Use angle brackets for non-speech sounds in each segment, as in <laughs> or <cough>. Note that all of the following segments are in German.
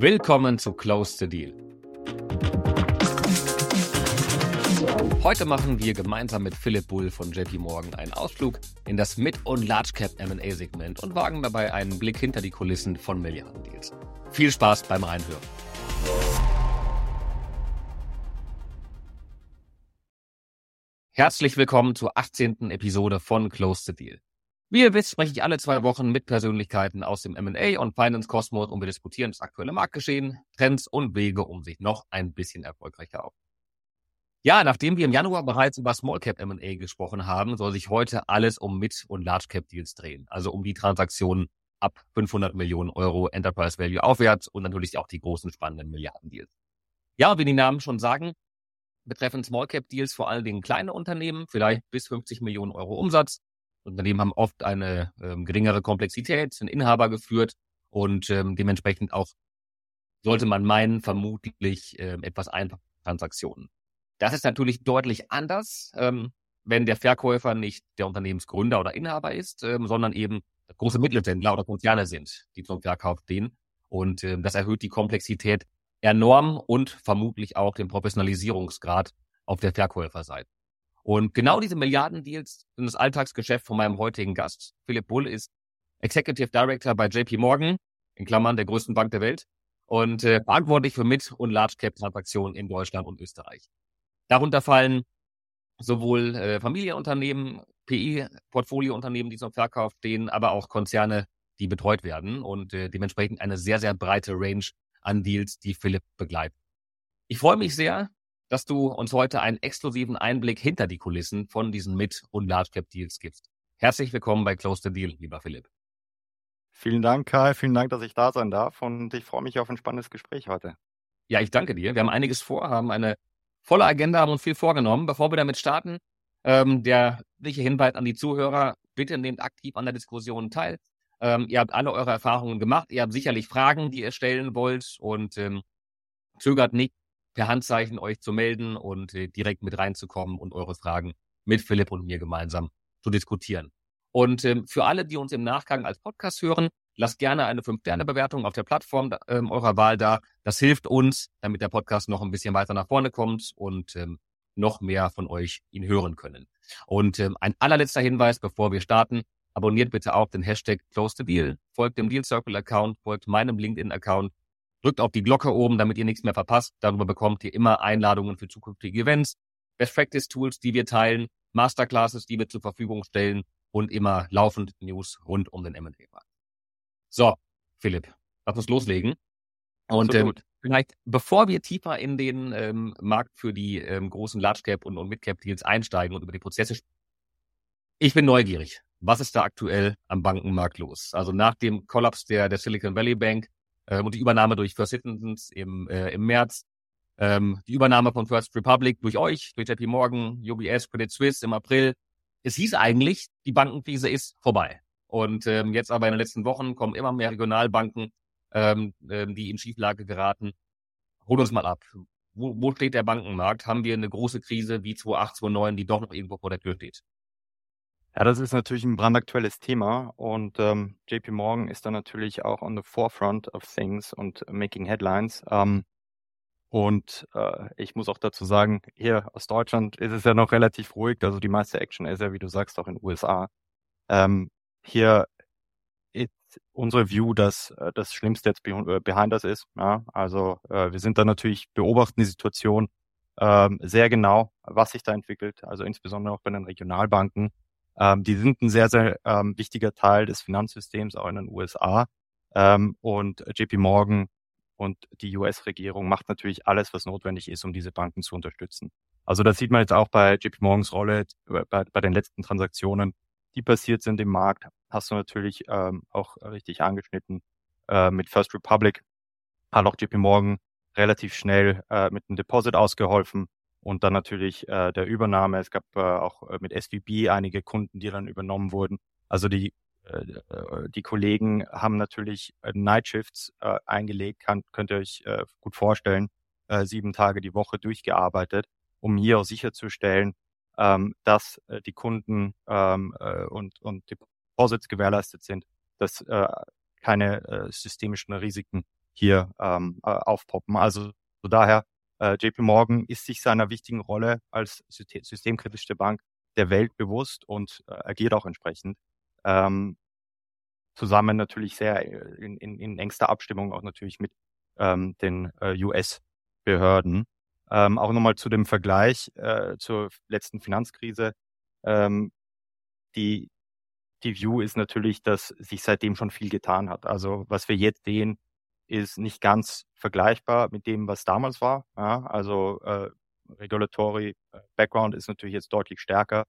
Willkommen zu Close the Deal. Heute machen wir gemeinsam mit Philipp Bull von JP Morgan einen Ausflug in das Mid- und Large Cap M&A Segment und wagen dabei einen Blick hinter die Kulissen von Milliardendeals. Viel Spaß beim Reinhören. Herzlich willkommen zur 18. Episode von Close the Deal. Wie ihr wisst, spreche ich alle zwei Wochen mit Persönlichkeiten aus dem M&A und Finance Kosmos und wir diskutieren das aktuelle Marktgeschehen, Trends und Wege, um sich noch ein bisschen erfolgreicher auf. Ja, nachdem wir im Januar bereits über Small Cap M&A gesprochen haben, soll sich heute alles um Mid- und Large Cap Deals drehen, also um die Transaktionen ab 500 Millionen Euro Enterprise Value aufwärts und natürlich auch die großen spannenden Milliarden-Deals. Ja, wie die Namen schon sagen, betreffen Small Cap Deals vor allen Dingen kleine Unternehmen, vielleicht bis 50 Millionen Euro Umsatz Unternehmen haben oft eine ähm, geringere Komplexität, sind Inhaber geführt und ähm, dementsprechend auch sollte man meinen, vermutlich ähm, etwas einfache Transaktionen. Das ist natürlich deutlich anders, ähm, wenn der Verkäufer nicht der Unternehmensgründer oder Inhaber ist, ähm, sondern eben große Mittelständler oder Konzerne sind, die zum Verkauf stehen. Und ähm, das erhöht die Komplexität enorm und vermutlich auch den Professionalisierungsgrad auf der Verkäuferseite. Und genau diese Milliardendeals sind das Alltagsgeschäft von meinem heutigen Gast. Philipp Bull ist Executive Director bei JP Morgan, in Klammern der größten Bank der Welt, und äh, verantwortlich für Mid- und Large-Cap-Transaktionen in Deutschland und Österreich. Darunter fallen sowohl äh, Familienunternehmen, PI-Portfoliounternehmen, die zum Verkauf stehen, aber auch Konzerne, die betreut werden und äh, dementsprechend eine sehr, sehr breite Range an Deals, die Philipp begleitet. Ich freue mich sehr, dass du uns heute einen exklusiven Einblick hinter die Kulissen von diesen Mid- und Large-Cap-Deals gibst. Herzlich willkommen bei Close the Deal, lieber Philipp. Vielen Dank, Kai. Vielen Dank, dass ich da sein darf und ich freue mich auf ein spannendes Gespräch heute. Ja, ich danke dir. Wir haben einiges vor, haben eine volle Agenda, haben uns viel vorgenommen. Bevor wir damit starten, ähm, der wichtige Hinweis an die Zuhörer, bitte nehmt aktiv an der Diskussion teil. Ähm, ihr habt alle eure Erfahrungen gemacht. Ihr habt sicherlich Fragen, die ihr stellen wollt und ähm, zögert nicht, per Handzeichen euch zu melden und äh, direkt mit reinzukommen und eure Fragen mit Philipp und mir gemeinsam zu diskutieren. Und ähm, für alle, die uns im Nachgang als Podcast hören, lasst gerne eine 5-Sterne-Bewertung auf der Plattform ähm, eurer Wahl da. Das hilft uns, damit der Podcast noch ein bisschen weiter nach vorne kommt und ähm, noch mehr von euch ihn hören können. Und ein allerletzter Hinweis, bevor wir starten, abonniert bitte auch den Hashtag Close the Deal, folgt dem Deal Circle Account, folgt meinem LinkedIn Account Drückt auf die Glocke oben, damit ihr nichts mehr verpasst. Darüber bekommt ihr immer Einladungen für zukünftige Events, Best Practice Tools, die wir teilen, Masterclasses, die wir zur Verfügung stellen und immer laufend News rund um den M&A-Markt. So, Philipp, lass uns loslegen. Und ähm, vielleicht, bevor wir tiefer in den ähm, Markt für die ähm, großen Large Cap und, und Mid Cap Deals einsteigen und über die Prozesse sprechen, ich bin neugierig. Was ist da aktuell am Bankenmarkt los? Also nach dem Kollaps der, der Silicon Valley Bank ähm, und die Übernahme durch First Citizens im, äh, im März, ähm, die Übernahme von First Republic durch euch, durch JP Morgan, UBS, Credit Suisse im April. Es hieß eigentlich, die Bankenkrise ist vorbei. Und ähm, jetzt aber in den letzten Wochen kommen immer mehr Regionalbanken, ähm, ähm, die in Schieflage geraten. Hol uns mal ab. Wo, wo steht der Bankenmarkt? Haben wir eine große Krise wie 2008, 2009, die doch noch irgendwo vor der Tür steht? Ja, das ist natürlich ein brandaktuelles Thema und ähm, JP Morgan ist da natürlich auch on the forefront of things und making headlines. Ähm, und äh, ich muss auch dazu sagen, hier aus Deutschland ist es ja noch relativ ruhig. Also die meiste Action ist ja, wie du sagst, auch in den USA. Ähm, hier ist unsere View, dass äh, das Schlimmste jetzt äh, behind us ist. Ja? Also äh, wir sind da natürlich, beobachten die Situation ähm, sehr genau, was sich da entwickelt. Also insbesondere auch bei den Regionalbanken. Ähm, die sind ein sehr, sehr ähm, wichtiger Teil des Finanzsystems auch in den USA. Ähm, und JP Morgan und die US-Regierung macht natürlich alles, was notwendig ist, um diese Banken zu unterstützen. Also das sieht man jetzt auch bei JP Morgans Rolle bei, bei den letzten Transaktionen, die passiert sind im Markt. Hast du natürlich ähm, auch richtig angeschnitten. Äh, mit First Republic hat auch JP Morgan relativ schnell äh, mit einem Deposit ausgeholfen und dann natürlich äh, der Übernahme. Es gab äh, auch äh, mit SVB einige Kunden, die dann übernommen wurden. Also die äh, äh, die Kollegen haben natürlich äh, Nightshifts eingelegt, kann, könnt ihr euch äh, gut vorstellen, äh, sieben Tage die Woche durchgearbeitet, um hier auch sicherzustellen, ähm, dass äh, die Kunden ähm, äh, und, und Deposits gewährleistet sind, dass äh, keine äh, systemischen Risiken hier ähm, äh, aufpoppen. Also so daher, JP Morgan ist sich seiner wichtigen Rolle als systemkritischste Bank der Welt bewusst und äh, agiert auch entsprechend. Ähm, zusammen natürlich sehr äh, in, in, in engster Abstimmung auch natürlich mit ähm, den äh, US-Behörden. Ähm, auch nochmal zu dem Vergleich äh, zur letzten Finanzkrise. Ähm, die, die View ist natürlich, dass sich seitdem schon viel getan hat. Also was wir jetzt sehen, ist nicht ganz vergleichbar mit dem, was damals war. Ja, also äh, Regulatory äh, Background ist natürlich jetzt deutlich stärker.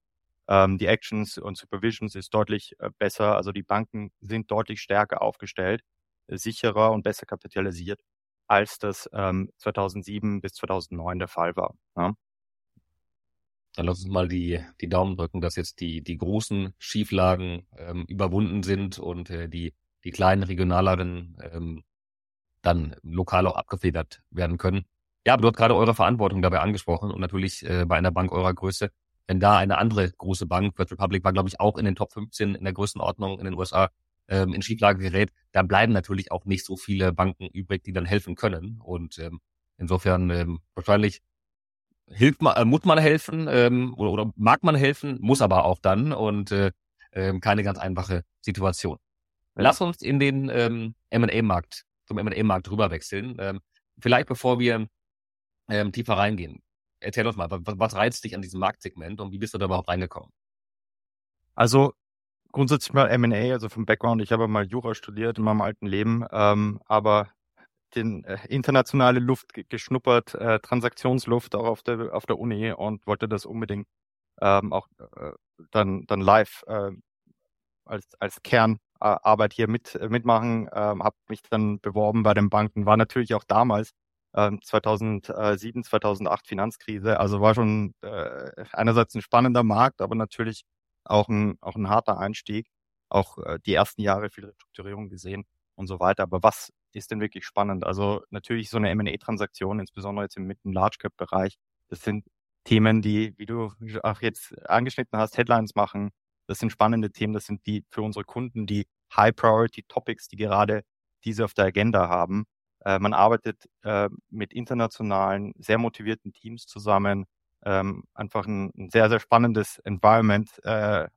Ähm, die Actions und Supervisions ist deutlich äh, besser. Also die Banken sind deutlich stärker aufgestellt, sicherer und besser kapitalisiert, als das ähm, 2007 bis 2009 der Fall war. Ja. Dann lass uns mal die, die Daumen drücken, dass jetzt die, die großen Schieflagen ähm, überwunden sind und äh, die, die kleinen regionaleren ähm, dann lokal auch abgefedert werden können. Ja, aber du hast gerade eure Verantwortung dabei angesprochen und natürlich äh, bei einer Bank eurer Größe, wenn da eine andere große Bank, First Republic war, glaube ich, auch in den Top 15 in der Größenordnung in den USA ähm, in Schieflage gerät, dann bleiben natürlich auch nicht so viele Banken übrig, die dann helfen können. Und ähm, insofern ähm, wahrscheinlich hilft man, äh, muss man helfen ähm, oder, oder mag man helfen, muss aber auch dann und äh, äh, keine ganz einfache Situation. Lass uns in den ähm, M&A-Markt zum M&A-Markt rüber wechseln. Ähm, vielleicht bevor wir ähm, tiefer reingehen, erzähl uns mal, was, was reizt dich an diesem Marktsegment und wie bist du da überhaupt reingekommen? Also grundsätzlich mal M&A, also vom Background, ich habe mal Jura studiert in meinem alten Leben, ähm, aber den äh, internationale Luft geschnuppert, äh, Transaktionsluft auch auf der auf der Uni und wollte das unbedingt ähm, auch äh, dann dann live äh, als als Kern Arbeit hier mit, äh, mitmachen, ähm, habe mich dann beworben bei den Banken, war natürlich auch damals ähm, 2007, 2008 Finanzkrise, also war schon äh, einerseits ein spannender Markt, aber natürlich auch ein, auch ein harter Einstieg, auch äh, die ersten Jahre viel Restrukturierung gesehen und so weiter. Aber was ist denn wirklich spannend? Also natürlich so eine M&A-Transaktion, insbesondere jetzt im Mitten Large Cap Bereich, das sind Themen, die, wie du auch jetzt angeschnitten hast, Headlines machen, das sind spannende Themen, das sind die für unsere Kunden die High-Priority-Topics, die gerade diese auf der Agenda haben. Äh, man arbeitet äh, mit internationalen, sehr motivierten Teams zusammen. Ähm, einfach ein, ein, sehr, sehr spannendes Environment. Äh,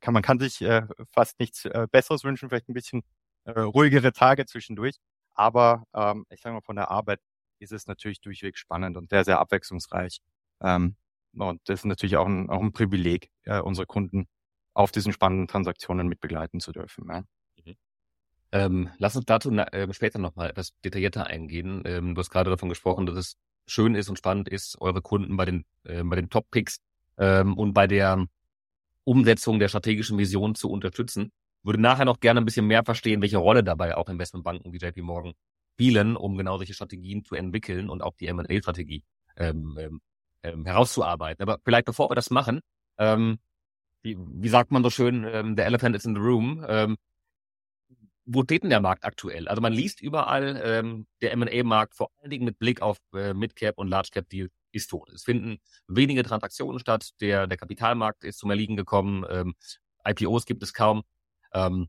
kann, man kann sich äh, fast nichts äh, Besseres wünschen, vielleicht ein bisschen äh, ruhigere Tage zwischendurch. Aber ähm, ich sage mal, von der Arbeit ist es natürlich durchweg spannend und sehr, sehr abwechslungsreich. Ähm, und das ist natürlich auch ein, auch ein Privileg, äh, unsere Kunden auf diesen spannenden Transaktionen mit begleiten zu dürfen. Ja. Mhm. Ähm, lass uns dazu äh, später nochmal etwas detaillierter eingehen. Ähm, du hast gerade davon gesprochen, dass es schön ist und spannend ist, eure Kunden bei den, äh, den Top-Picks ähm, und bei der Umsetzung der strategischen Vision zu unterstützen. Würde nachher noch gerne ein bisschen mehr verstehen, welche Rolle dabei auch Investmentbanken wie JP Morgan spielen, um genau solche Strategien zu entwickeln und auch die M&A-Strategie ähm, ähm, ähm, herauszuarbeiten. Aber vielleicht bevor wir das machen, ähm, wie, wie sagt man so schön, ähm, the elephant is in the room. Ähm, wo steht denn der Markt aktuell? Also man liest überall, ähm, der M&A-Markt vor allen Dingen mit Blick auf äh, Mid-Cap und Large-Cap-Deal ist tot. Es finden wenige Transaktionen statt, der, der Kapitalmarkt ist zum Erliegen gekommen, ähm, IPOs gibt es kaum. Ähm,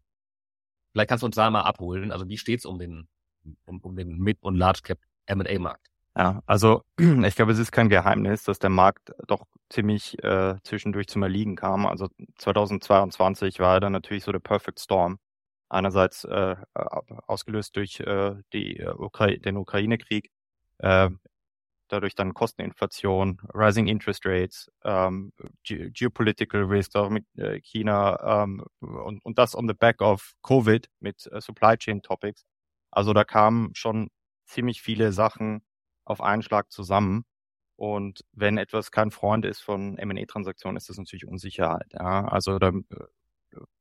vielleicht kannst du uns da mal abholen. Also wie steht's um den, um, um den Mid- und Large-Cap M&A-Markt? Ja, also <clears throat> ich glaube, es ist kein Geheimnis, dass der Markt doch ziemlich äh, zwischendurch zum Erliegen kam. Also 2022 war dann natürlich so der Perfect Storm. Einerseits äh, ausgelöst durch äh, die, äh, Ukra den Ukraine-Krieg, äh, dadurch dann Kosteninflation, Rising Interest Rates, ähm, Ge Geopolitical Risks auch mit äh, China ähm, und, und das on the back of Covid mit äh, Supply Chain Topics. Also da kamen schon ziemlich viele Sachen auf einen Schlag zusammen. Und wenn etwas kein Freund ist von M&A-Transaktionen, ist das natürlich Unsicherheit. Ja? Also da,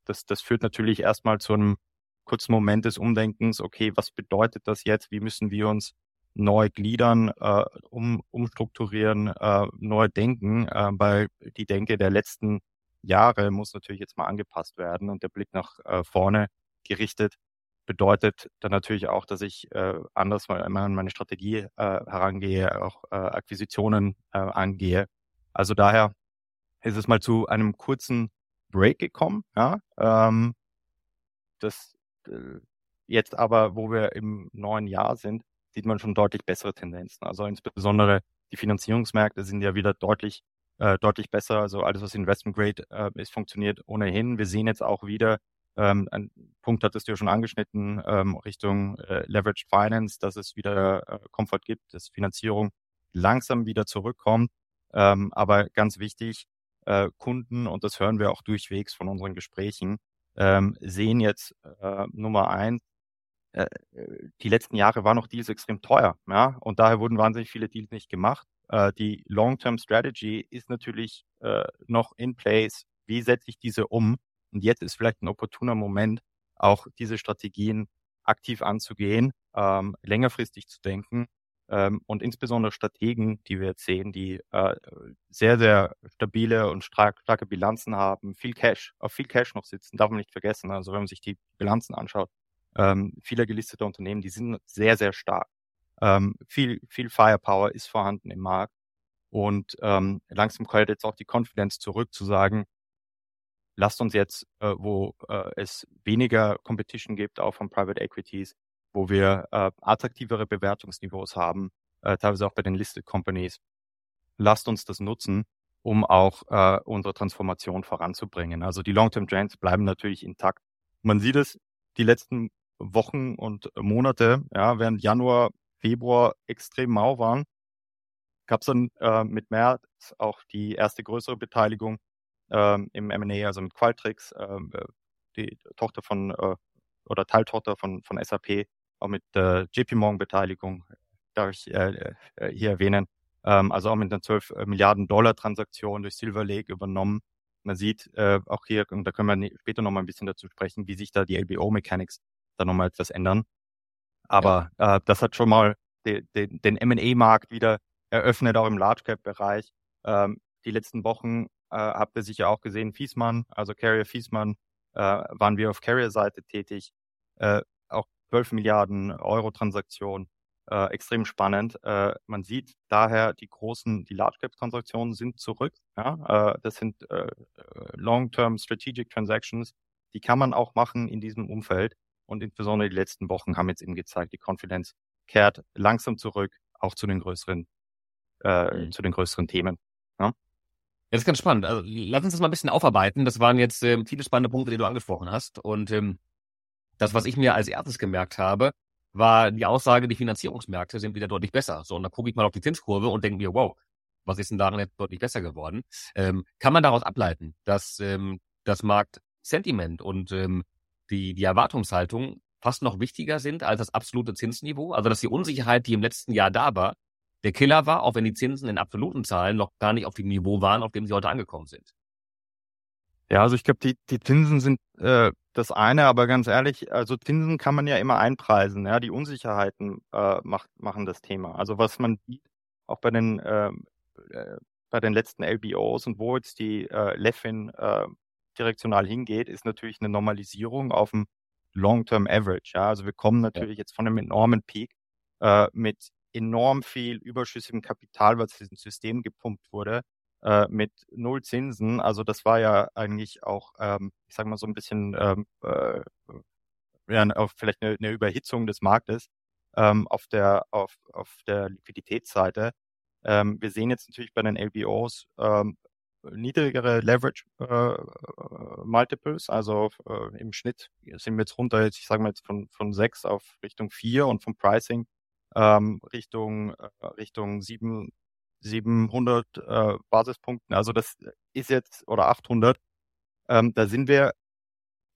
das, das führt natürlich erstmal zu einem kurzen Moment des Umdenkens. Okay, was bedeutet das jetzt? Wie müssen wir uns neu gliedern, äh, um, umstrukturieren, äh, neu denken? Äh, weil die Denke der letzten Jahre muss natürlich jetzt mal angepasst werden und der Blick nach äh, vorne gerichtet bedeutet dann natürlich auch, dass ich äh, anders mal an meine Strategie äh, herangehe, auch äh, Akquisitionen äh, angehe. Also daher ist es mal zu einem kurzen Break gekommen. Ja, ähm, das äh, jetzt aber, wo wir im neuen Jahr sind, sieht man schon deutlich bessere Tendenzen. Also insbesondere die Finanzierungsmärkte sind ja wieder deutlich, äh, deutlich besser. Also alles, was Investment Grade äh, ist, funktioniert ohnehin. Wir sehen jetzt auch wieder, ähm, ein Punkt hattest du ja schon angeschnitten, ähm, Richtung äh, Leveraged Finance, dass es wieder äh, Comfort gibt, dass Finanzierung langsam wieder zurückkommt. Ähm, aber ganz wichtig, äh, Kunden, und das hören wir auch durchwegs von unseren Gesprächen, ähm, sehen jetzt äh, Nummer eins, äh, die letzten Jahre waren noch Deals extrem teuer, ja, und daher wurden wahnsinnig viele Deals nicht gemacht. Äh, die Long-Term Strategy ist natürlich äh, noch in place. Wie setze ich diese um? Und jetzt ist vielleicht ein opportuner Moment, auch diese Strategien aktiv anzugehen, ähm, längerfristig zu denken ähm, und insbesondere Strategen, die wir jetzt sehen, die äh, sehr, sehr stabile und stark, starke Bilanzen haben, viel Cash, auf viel Cash noch sitzen, darf man nicht vergessen. Also wenn man sich die Bilanzen anschaut, ähm, vieler gelisteter Unternehmen, die sind sehr, sehr stark. Ähm, viel, viel Firepower ist vorhanden im Markt. Und ähm, langsam kommt jetzt auch die Confidence zurück zu sagen, lasst uns jetzt, äh, wo äh, es weniger Competition gibt, auch von Private Equities, wo wir äh, attraktivere Bewertungsniveaus haben, äh, teilweise auch bei den Listed Companies, lasst uns das nutzen, um auch äh, unsere Transformation voranzubringen. Also die Long-Term Trends bleiben natürlich intakt. Man sieht es die letzten Wochen und Monate, ja, während Januar, Februar extrem mau waren, gab es dann äh, mit März auch die erste größere Beteiligung ähm, im M&A, also mit Qualtrics, ähm, äh, die Tochter von äh, oder Teiltochter von, von SAP, auch mit äh, JP Morgan Beteiligung, darf ich äh, äh, hier erwähnen. Ähm, also auch mit einer 12 äh, Milliarden Dollar Transaktion durch Silver Lake übernommen. Man sieht auch hier, und da können wir später nochmal ein bisschen dazu sprechen, wie sich da die LBO Mechanics da nochmal etwas ändern. Aber ja. das hat schon mal de, de, den M&A-Markt wieder eröffnet, auch im Large Cap Bereich. Ähm, die letzten Wochen äh, habt ihr sicher auch gesehen, Fiesmann, also Carrier Fiesmann, äh, waren wir auf Carrier-Seite tätig. Äh, auch 12 Milliarden Euro Transaktion, äh, extrem spannend. Äh, man sieht daher, die großen, die Large Cap Transaktionen sind zurück. Ja? Äh, das sind äh, Long-Term Strategic Transactions. Die kann man auch machen in diesem Umfeld. Und insbesondere die letzten Wochen haben jetzt eben gezeigt, die Confidence kehrt langsam zurück, auch zu den größeren, äh, mhm. zu den größeren Themen. Das ist ganz spannend. Also, lass uns das mal ein bisschen aufarbeiten. Das waren jetzt ähm, viele spannende Punkte, die du angesprochen hast. Und ähm, das, was ich mir als erstes gemerkt habe, war die Aussage, die Finanzierungsmärkte sind wieder deutlich besser. So, und dann gucke ich mal auf die Zinskurve und denke mir, wow, was ist denn daran jetzt deutlich besser geworden? Ähm, kann man daraus ableiten, dass ähm, das Marktsentiment und ähm, die, die Erwartungshaltung fast noch wichtiger sind als das absolute Zinsniveau? Also, dass die Unsicherheit, die im letzten Jahr da war, der Killer war, auch wenn die Zinsen in absoluten Zahlen noch gar nicht auf dem Niveau waren, auf dem sie heute angekommen sind. Ja, also ich glaube, die, die Zinsen sind äh, das eine, aber ganz ehrlich, also Zinsen kann man ja immer einpreisen. Ja, die Unsicherheiten äh, macht, machen das Thema. Also was man sieht, auch bei den ähm, äh, bei den letzten LBOs und wo jetzt die äh, Leffin äh, direktional hingeht, ist natürlich eine Normalisierung auf dem Long-Term Average. Ja, also wir kommen natürlich ja. jetzt von einem enormen Peak äh, mit enorm viel überschüssigem Kapital, was ins System gepumpt wurde, äh, mit null Zinsen. Also das war ja eigentlich auch, ähm, ich sage mal so ein bisschen, ähm, äh, ja, vielleicht eine, eine Überhitzung des Marktes ähm, auf der auf, auf der Liquiditätsseite. Ähm, wir sehen jetzt natürlich bei den LBOs ähm, niedrigere Leverage äh, Multiples, also äh, im Schnitt sind wir jetzt runter, jetzt, ich sage mal jetzt von, von sechs auf Richtung vier und vom Pricing ähm, Richtung, äh, Richtung sieben, 700 äh, Basispunkten. Also das ist jetzt, oder 800, ähm, da sind wir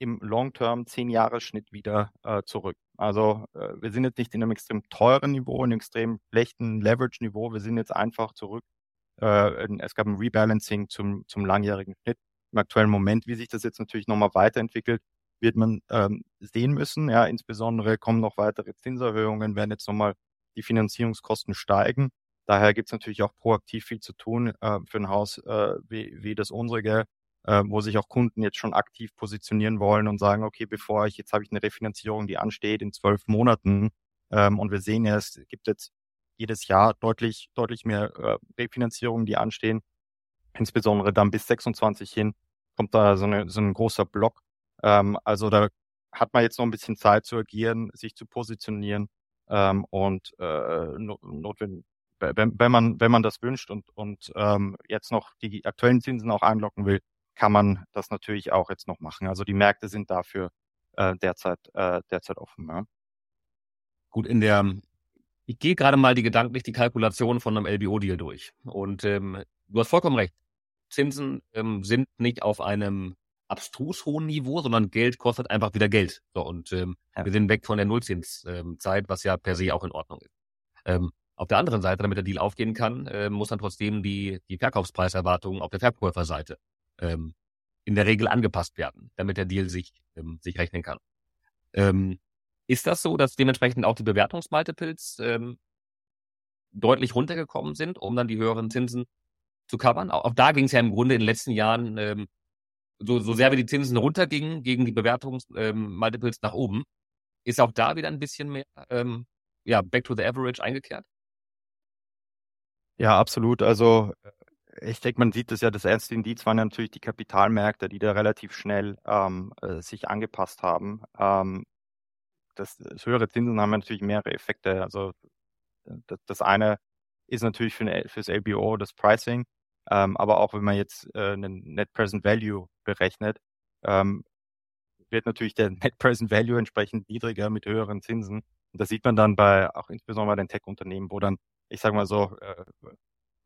im Long-Term 10-Jahres-Schnitt wieder äh, zurück. Also äh, wir sind jetzt nicht in einem extrem teuren Niveau, in einem extrem schlechten Leverage-Niveau. Wir sind jetzt einfach zurück. Äh, es gab ein Rebalancing zum, zum langjährigen Schnitt. Im aktuellen Moment, wie sich das jetzt natürlich nochmal weiterentwickelt, wird man ähm, sehen müssen. Ja, insbesondere kommen noch weitere Zinserhöhungen, werden jetzt nochmal die Finanzierungskosten steigen. Daher gibt es natürlich auch proaktiv viel zu tun äh, für ein Haus äh, wie, wie das unsere, äh, wo sich auch Kunden jetzt schon aktiv positionieren wollen und sagen, okay, bevor ich, jetzt habe ich eine Refinanzierung, die ansteht in zwölf Monaten ähm, und wir sehen ja, es gibt jetzt jedes Jahr deutlich, deutlich mehr äh, Refinanzierungen, die anstehen. Insbesondere dann bis 26 hin kommt da so, eine, so ein großer Block. Ähm, also da hat man jetzt noch ein bisschen Zeit zu agieren, sich zu positionieren ähm, und äh, notwendig, wenn, wenn man wenn man das wünscht und und ähm, jetzt noch die aktuellen Zinsen auch einlocken will, kann man das natürlich auch jetzt noch machen. Also die Märkte sind dafür äh, derzeit äh, derzeit offen. Ja. Gut, in der ich gehe gerade mal die gedanklich die Kalkulation von einem LBO-Deal durch. Und ähm, du hast vollkommen recht. Zinsen ähm, sind nicht auf einem abstrus hohen Niveau, sondern Geld kostet einfach wieder Geld. So, und ähm, ja. wir sind weg von der Nullzinszeit, was ja per se auch in Ordnung ist. Ähm, auf der anderen Seite, damit der Deal aufgehen kann, äh, muss dann trotzdem die, die Verkaufspreiserwartungen auf der Verkäuferseite ähm, in der Regel angepasst werden, damit der Deal sich, ähm, sich rechnen kann. Ähm, ist das so, dass dementsprechend auch die Bewertungsmultiples ähm, deutlich runtergekommen sind, um dann die höheren Zinsen zu covern? Auch, auch da ging es ja im Grunde in den letzten Jahren, ähm, so, so sehr wie die Zinsen runtergingen, gegen die Bewertungsmultiples ähm, nach oben, ist auch da wieder ein bisschen mehr ähm, ja, back to the average eingekehrt? Ja, absolut. Also ich denke, man sieht das ja, das erste Indiz waren natürlich die Kapitalmärkte, die da relativ schnell ähm, äh, sich angepasst haben. Ähm, das, das höhere Zinsen haben natürlich mehrere Effekte. Also das, das eine ist natürlich für eine, fürs LBO das Pricing, ähm, aber auch wenn man jetzt äh, einen Net Present Value berechnet, ähm, wird natürlich der <laughs> Net Present Value entsprechend niedriger mit höheren Zinsen. Und das sieht man dann bei auch insbesondere bei den Tech-Unternehmen, wo dann, ich sage mal so, äh,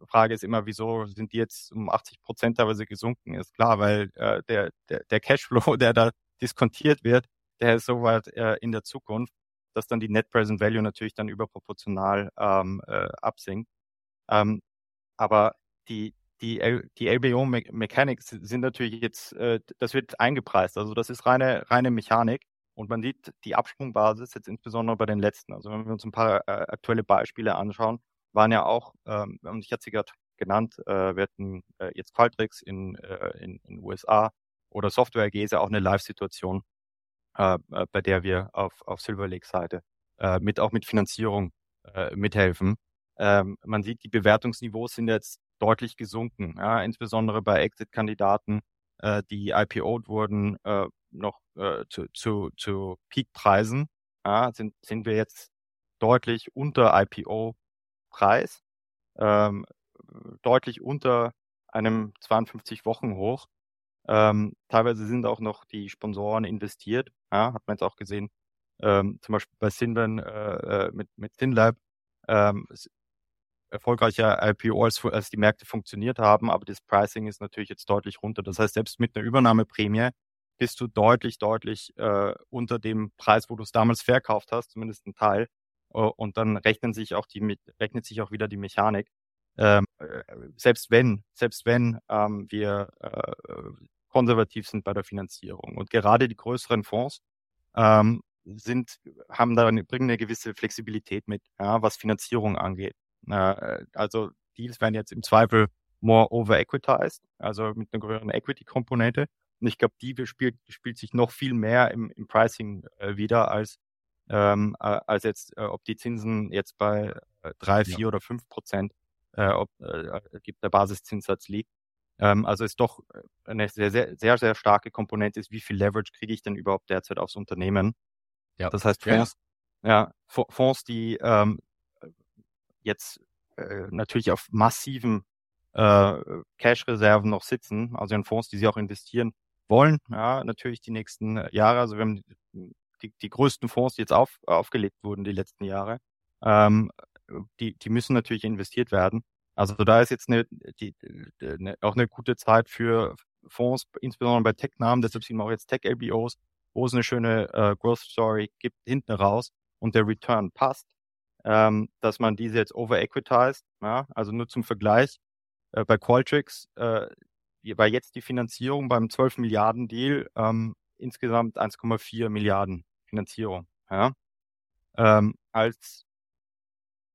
Frage ist immer, wieso sind die jetzt um 80 Prozent teilweise gesunken? Ist klar, weil äh, der, der, der Cashflow, <laughs> der da diskontiert wird, der ist so weit äh, in der Zukunft, dass dann die Net Present Value natürlich dann überproportional ähm, äh, absinkt. Ähm, aber die, die, die LBO Me Mechanics sind natürlich jetzt, äh, das wird eingepreist. Also das ist reine, reine Mechanik. Und man sieht die Absprungbasis jetzt insbesondere bei den letzten. Also wenn wir uns ein paar äh, aktuelle Beispiele anschauen, waren ja auch, ähm, ich hatte sie gerade genannt, äh, wir hatten äh, jetzt Qualtrics in, äh, USA oder Software AG ist ja auch eine Live-Situation, äh, äh, bei der wir auf, auf Silver Lake Seite äh, mit auch mit Finanzierung äh, mithelfen. Ähm, man sieht, die Bewertungsniveaus sind jetzt deutlich gesunken, ja, insbesondere bei Exit-Kandidaten, äh, die IPO'd wurden, äh, noch äh, zu, zu, zu Peak-Preisen, ja, sind, sind wir jetzt deutlich unter IPO-Preis, ähm, deutlich unter einem 52 Wochen hoch. Ähm, teilweise sind auch noch die Sponsoren investiert, ja, hat man jetzt auch gesehen, ähm, zum Beispiel bei Sinven äh, äh mit, mit Sinlab, ähm, erfolgreicher IPO, als, als die Märkte funktioniert haben, aber das Pricing ist natürlich jetzt deutlich runter. Das heißt, selbst mit einer Übernahmeprämie bist du deutlich, deutlich äh, unter dem Preis, wo du es damals verkauft hast, zumindest ein Teil. Uh, und dann rechnen sich auch die, rechnet sich auch wieder die Mechanik. Ähm, äh, selbst wenn, selbst wenn ähm, wir äh, konservativ sind bei der Finanzierung. Und gerade die größeren Fonds ähm, sind, haben da eine, bringen eine gewisse Flexibilität mit, ja, was Finanzierung angeht. Äh, also Deals werden jetzt im Zweifel more over-equitized, also mit einer größeren Equity-Komponente. Und ich glaube, die spielt, spielt sich noch viel mehr im, im Pricing äh, wieder als ähm, äh, als jetzt, äh, ob die Zinsen jetzt bei äh, drei, vier ja. oder fünf Prozent, äh, ob äh, gibt der Basiszinssatz liegt. Ähm, also ist doch äh, eine sehr, sehr, sehr, sehr starke Komponente ist, wie viel Leverage kriege ich denn überhaupt derzeit aufs Unternehmen? Ja. Das heißt Fonds, ja, ja Fonds, die ähm, jetzt äh, natürlich auf massiven äh, Cash-Reserven noch sitzen, also in Fonds, die sie auch investieren wollen, ja, natürlich die nächsten Jahre. Also wir haben die, die größten Fonds, die jetzt auf, aufgelegt wurden die letzten Jahre, ähm, die, die müssen natürlich investiert werden. Also da ist jetzt eine, die, eine, auch eine gute Zeit für Fonds, insbesondere bei Tech-Namen, deshalb sind wir auch jetzt Tech-LBOs, wo es eine schöne äh, Growth-Story gibt hinten raus und der Return passt, ähm, dass man diese jetzt over-equitized, ja, also nur zum Vergleich, äh, bei Qualtrics äh, war jetzt die Finanzierung beim 12 Milliarden Deal ähm, insgesamt 1,4 Milliarden Finanzierung. Ja. Ähm, als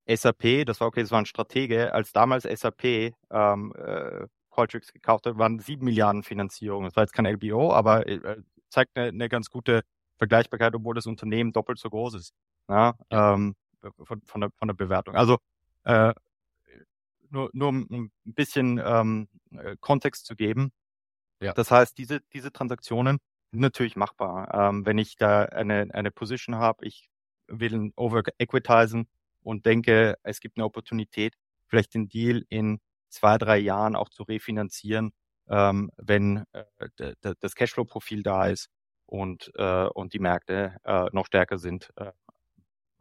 SAP, das war okay, das war ein Stratege, als damals SAP ähm, äh, Qualtrics gekauft hat, waren sieben Milliarden Finanzierung. Das war jetzt kein LBO, aber äh, zeigt eine, eine ganz gute Vergleichbarkeit, obwohl das Unternehmen doppelt so groß ist. Ja, ähm, von, von, der, von der Bewertung. Also äh, nur, nur um ein bisschen ähm, äh, Kontext zu geben. Ja. Das heißt, diese, diese Transaktionen natürlich machbar. Ähm, wenn ich da eine, eine Position habe, ich will over-equitizen und denke, es gibt eine Opportunität, vielleicht den Deal in zwei, drei Jahren auch zu refinanzieren, ähm, wenn äh, das Cashflow-Profil da ist und, äh, und die Märkte äh, noch stärker sind. Äh,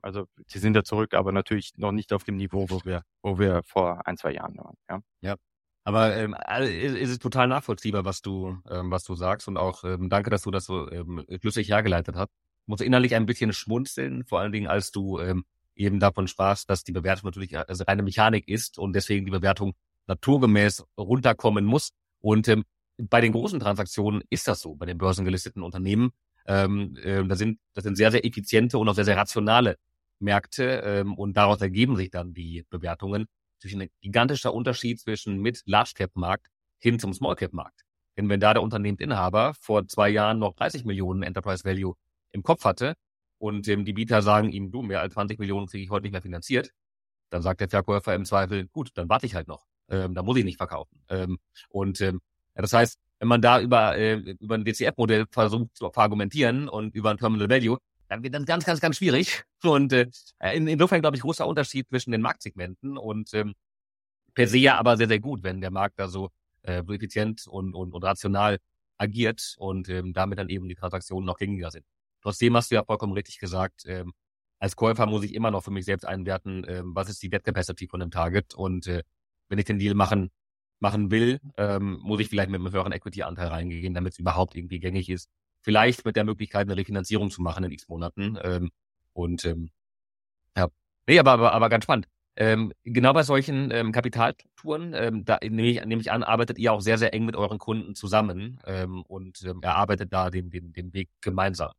also sie sind ja zurück, aber natürlich noch nicht auf dem Niveau, wo wir, wo wir vor ein, zwei Jahren waren. Ja. ja. Aber ähm, ist es total nachvollziehbar, was du, ähm, was du sagst und auch ähm, danke, dass du das so ähm, schlüssig hergeleitet hast. Ich muss innerlich ein bisschen schmunzeln, vor allen Dingen, als du ähm, eben davon sprachst, dass die Bewertung natürlich also reine Mechanik ist und deswegen die Bewertung naturgemäß runterkommen muss. Und ähm, bei den großen Transaktionen ist das so, bei den börsengelisteten Unternehmen. Ähm, äh, da sind, das sind sehr, sehr effiziente und auch sehr, sehr rationale Märkte ähm, und daraus ergeben sich dann die Bewertungen durch ein gigantischer Unterschied zwischen mit Large Cap Markt hin zum Small Cap Markt. Denn wenn da der Unternehmensinhaber vor zwei Jahren noch 30 Millionen Enterprise Value im Kopf hatte und ähm, die Bieter sagen ihm, du, mehr als 20 Millionen kriege ich heute nicht mehr finanziert, dann sagt der Verkäufer im Zweifel, gut, dann warte ich halt noch. Ähm, da muss ich nicht verkaufen. Ähm, und ähm, ja, das heißt, wenn man da über, äh, über ein DCF-Modell versucht zu argumentieren und über ein Terminal Value, dann wird das ganz, ganz, ganz schwierig. Und äh, in, insofern, glaube ich, großer Unterschied zwischen den Marktsegmenten und ähm, per se ja aber sehr, sehr gut, wenn der Markt da so, äh, so effizient und, und, und rational agiert und ähm, damit dann eben die Transaktionen noch gängiger sind. Trotzdem hast du ja vollkommen richtig gesagt, ähm, als Käufer muss ich immer noch für mich selbst einwerten, ähm, was ist die Debt Capacity von dem Target und äh, wenn ich den Deal machen machen will, ähm, muss ich vielleicht mit einem höheren Equity-Anteil reingehen, damit es überhaupt irgendwie gängig ist vielleicht mit der Möglichkeit, eine Refinanzierung zu machen in x Monaten. Ähm, und ähm, ja, nee, aber, aber, aber ganz spannend. Ähm, genau bei solchen ähm, Kapitalstrukturen, ähm, da nehme ich, nehme ich an, arbeitet ihr auch sehr, sehr eng mit euren Kunden zusammen ähm, und ähm, erarbeitet da den, den, den Weg gemeinsam.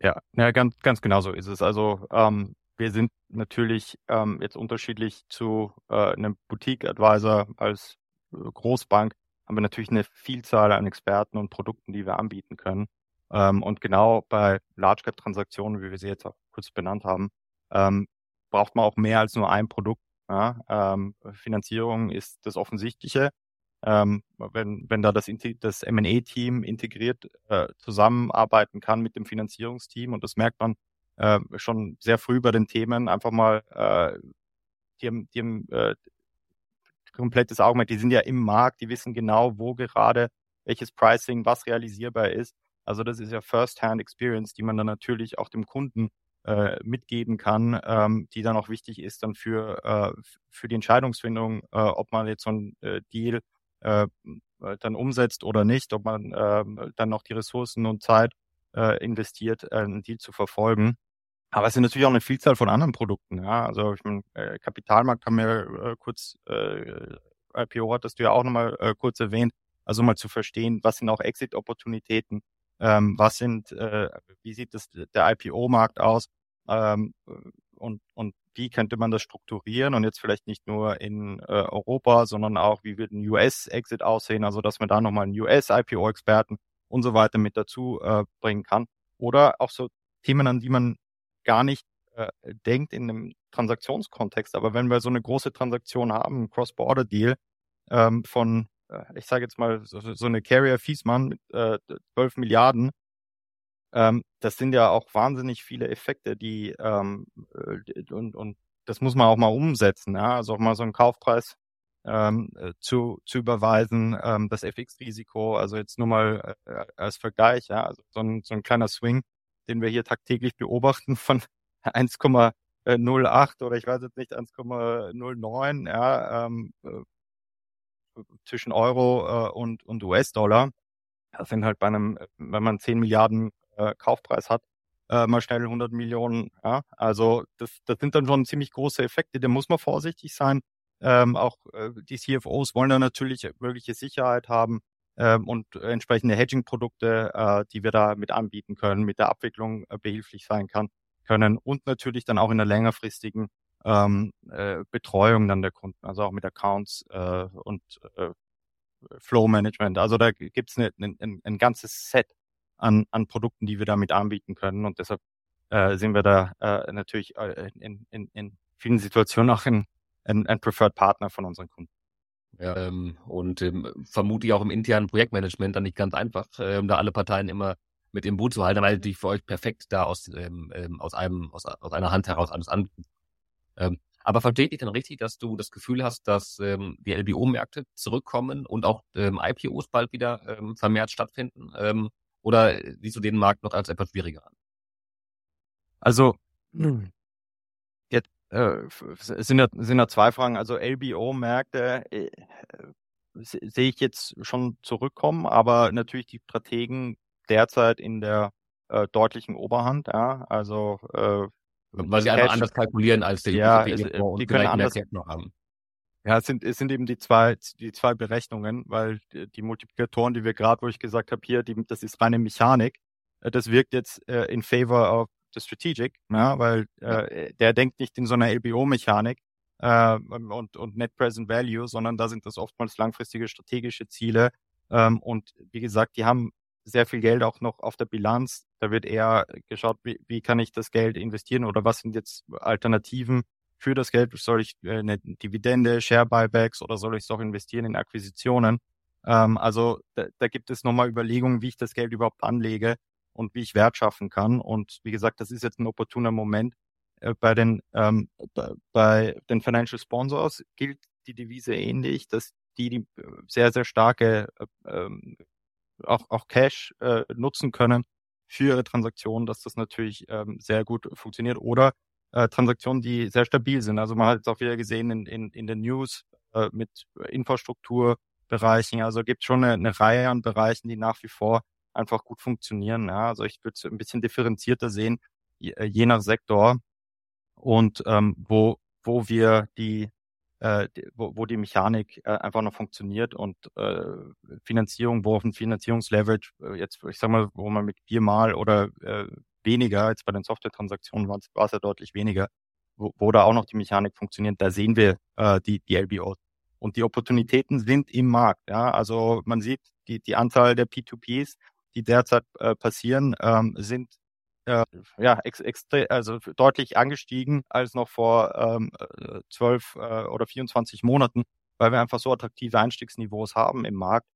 Ja, ja ganz, ganz genau so ist es. Also ähm, wir sind natürlich ähm, jetzt unterschiedlich zu äh, einem Boutique-Advisor als äh, Großbank haben wir natürlich eine Vielzahl an Experten und Produkten, die wir anbieten können. Ähm, und genau bei Large Cap Transaktionen, wie wir sie jetzt auch kurz benannt haben, ähm, braucht man auch mehr als nur ein Produkt. Ja? Ähm, Finanzierung ist das Offensichtliche. Ähm, wenn, wenn da das, das M&A-Team integriert äh, zusammenarbeiten kann mit dem Finanzierungsteam und das merkt man äh, schon sehr früh bei den Themen, einfach mal äh, die die äh, komplettes Augenmerk. Die sind ja im Markt, die wissen genau, wo gerade welches Pricing, was realisierbar ist. Also das ist ja First-Hand Experience, die man dann natürlich auch dem Kunden äh, mitgeben kann, ähm, die dann auch wichtig ist dann für, äh, für die Entscheidungsfindung, äh, ob man jetzt so ein äh, Deal äh, dann umsetzt oder nicht, ob man äh, dann noch die Ressourcen und Zeit äh, investiert, einen Deal zu verfolgen. Aber es sind natürlich auch eine Vielzahl von anderen Produkten. Ja, also ich meine, äh, Kapitalmarkt haben wir äh, kurz, äh, IPO hattest du ja auch nochmal äh, kurz erwähnt. Also mal zu verstehen, was sind auch Exit-Opportunitäten, ähm, was sind, äh, wie sieht das der IPO-Markt aus ähm, und und wie könnte man das strukturieren und jetzt vielleicht nicht nur in äh, Europa, sondern auch, wie wird ein US-Exit aussehen, also dass man da nochmal einen US-IPO-Experten und so weiter mit dazu äh, bringen kann. Oder auch so Themen, an die man gar nicht äh, denkt in einem Transaktionskontext. Aber wenn wir so eine große Transaktion haben, ein Cross-Border-Deal ähm, von, äh, ich sage jetzt mal, so, so eine Carrier Fiesmann mit äh, 12 Milliarden, ähm, das sind ja auch wahnsinnig viele Effekte, die ähm, äh, und, und das muss man auch mal umsetzen, ja, also auch mal so einen Kaufpreis ähm, äh, zu, zu überweisen, ähm, das FX-Risiko, also jetzt nur mal äh, als Vergleich, ja, also so ein, so ein kleiner Swing den wir hier tagtäglich beobachten von <laughs> 1,08 oder ich weiß jetzt nicht 1,09 ja, ähm, äh, zwischen Euro äh, und, und US-Dollar. Das sind halt bei einem, wenn man 10 Milliarden äh, Kaufpreis hat, äh, mal schnell 100 Millionen. Ja? Also das, das sind dann schon ziemlich große Effekte. Da muss man vorsichtig sein. Ähm, auch äh, die CFOs wollen da natürlich wirkliche Sicherheit haben und entsprechende Hedging-Produkte, äh, die wir da mit anbieten können, mit der Abwicklung äh, behilflich sein kann, können und natürlich dann auch in der längerfristigen ähm, äh, Betreuung dann der Kunden, also auch mit Accounts äh, und äh, Flow Management. Also da gibt es ein, ein ganzes Set an, an Produkten, die wir damit anbieten können und deshalb äh, sind wir da äh, natürlich äh, in, in, in vielen Situationen auch ein, ein, ein Preferred Partner von unseren Kunden. Ja, ähm, und ähm, vermute ich auch im internen Projektmanagement dann nicht ganz einfach, ähm, da alle Parteien immer mit im Boot zu halten, weil die für euch perfekt da aus, ähm, ähm, aus einem, aus, aus einer Hand heraus alles anbieten. Ähm, aber verstehe ich dann richtig, dass du das Gefühl hast, dass ähm, die LBO-Märkte zurückkommen und auch ähm, IPOs bald wieder ähm, vermehrt stattfinden? Ähm, oder siehst du den Markt noch als etwas schwieriger an? Also äh, sind, ja, sind ja zwei Fragen. Also LBO-Märkte äh, sehe ich jetzt schon zurückkommen, aber natürlich die Strategen derzeit in der äh, deutlichen Oberhand. Ja, also äh, weil sie einfach anders kalkulieren als die, ja, die, es, die können anders noch haben. Ja, es sind, es sind eben die zwei, die zwei Berechnungen, weil die Multiplikatoren, die wir gerade, wo ich gesagt habe, hier, die, das ist reine Mechanik, äh, das wirkt jetzt äh, in favor of the strategic, ja, weil äh, der denkt nicht in so einer LBO-Mechanik äh, und, und Net Present Value, sondern da sind das oftmals langfristige strategische Ziele. Ähm, und wie gesagt, die haben sehr viel Geld auch noch auf der Bilanz. Da wird eher geschaut, wie, wie kann ich das Geld investieren oder was sind jetzt Alternativen für das Geld? Soll ich äh, eine Dividende, Share Buybacks oder soll ich es auch investieren in Akquisitionen? Ähm, also da, da gibt es nochmal Überlegungen, wie ich das Geld überhaupt anlege und wie ich Wert schaffen kann. Und wie gesagt, das ist jetzt ein opportuner Moment. Äh, bei den, ähm, bei den Financial Sponsors gilt die Devise ähnlich, dass die, die sehr, sehr starke äh, ähm, auch, auch Cash äh, nutzen können für ihre Transaktionen, dass das natürlich ähm, sehr gut funktioniert. Oder äh, Transaktionen, die sehr stabil sind. Also man hat jetzt auch wieder gesehen in, in, in den News äh, mit Infrastrukturbereichen. Also gibt schon eine, eine Reihe an Bereichen, die nach wie vor einfach gut funktionieren. Ja. Also ich würde es ein bisschen differenzierter sehen, je, äh, je nach Sektor und ähm, wo, wo wir die äh, wo, wo die Mechanik äh, einfach noch funktioniert und äh, Finanzierung, wo auf ein Finanzierungsleverage äh, jetzt, ich sag mal, wo man mit viermal oder äh, weniger, jetzt bei den Software-Transaktionen war es ja deutlich weniger, wo, wo da auch noch die Mechanik funktioniert, da sehen wir äh, die, die LBOs. Und die Opportunitäten sind im Markt. Ja? Also man sieht, die, die Anzahl der P2Ps, die derzeit äh, passieren, ähm, sind äh, ja, ex, extre also deutlich angestiegen als noch vor ähm, 12 äh, äh, oder 24 Monaten, weil wir einfach so attraktive Einstiegsniveaus haben im Markt.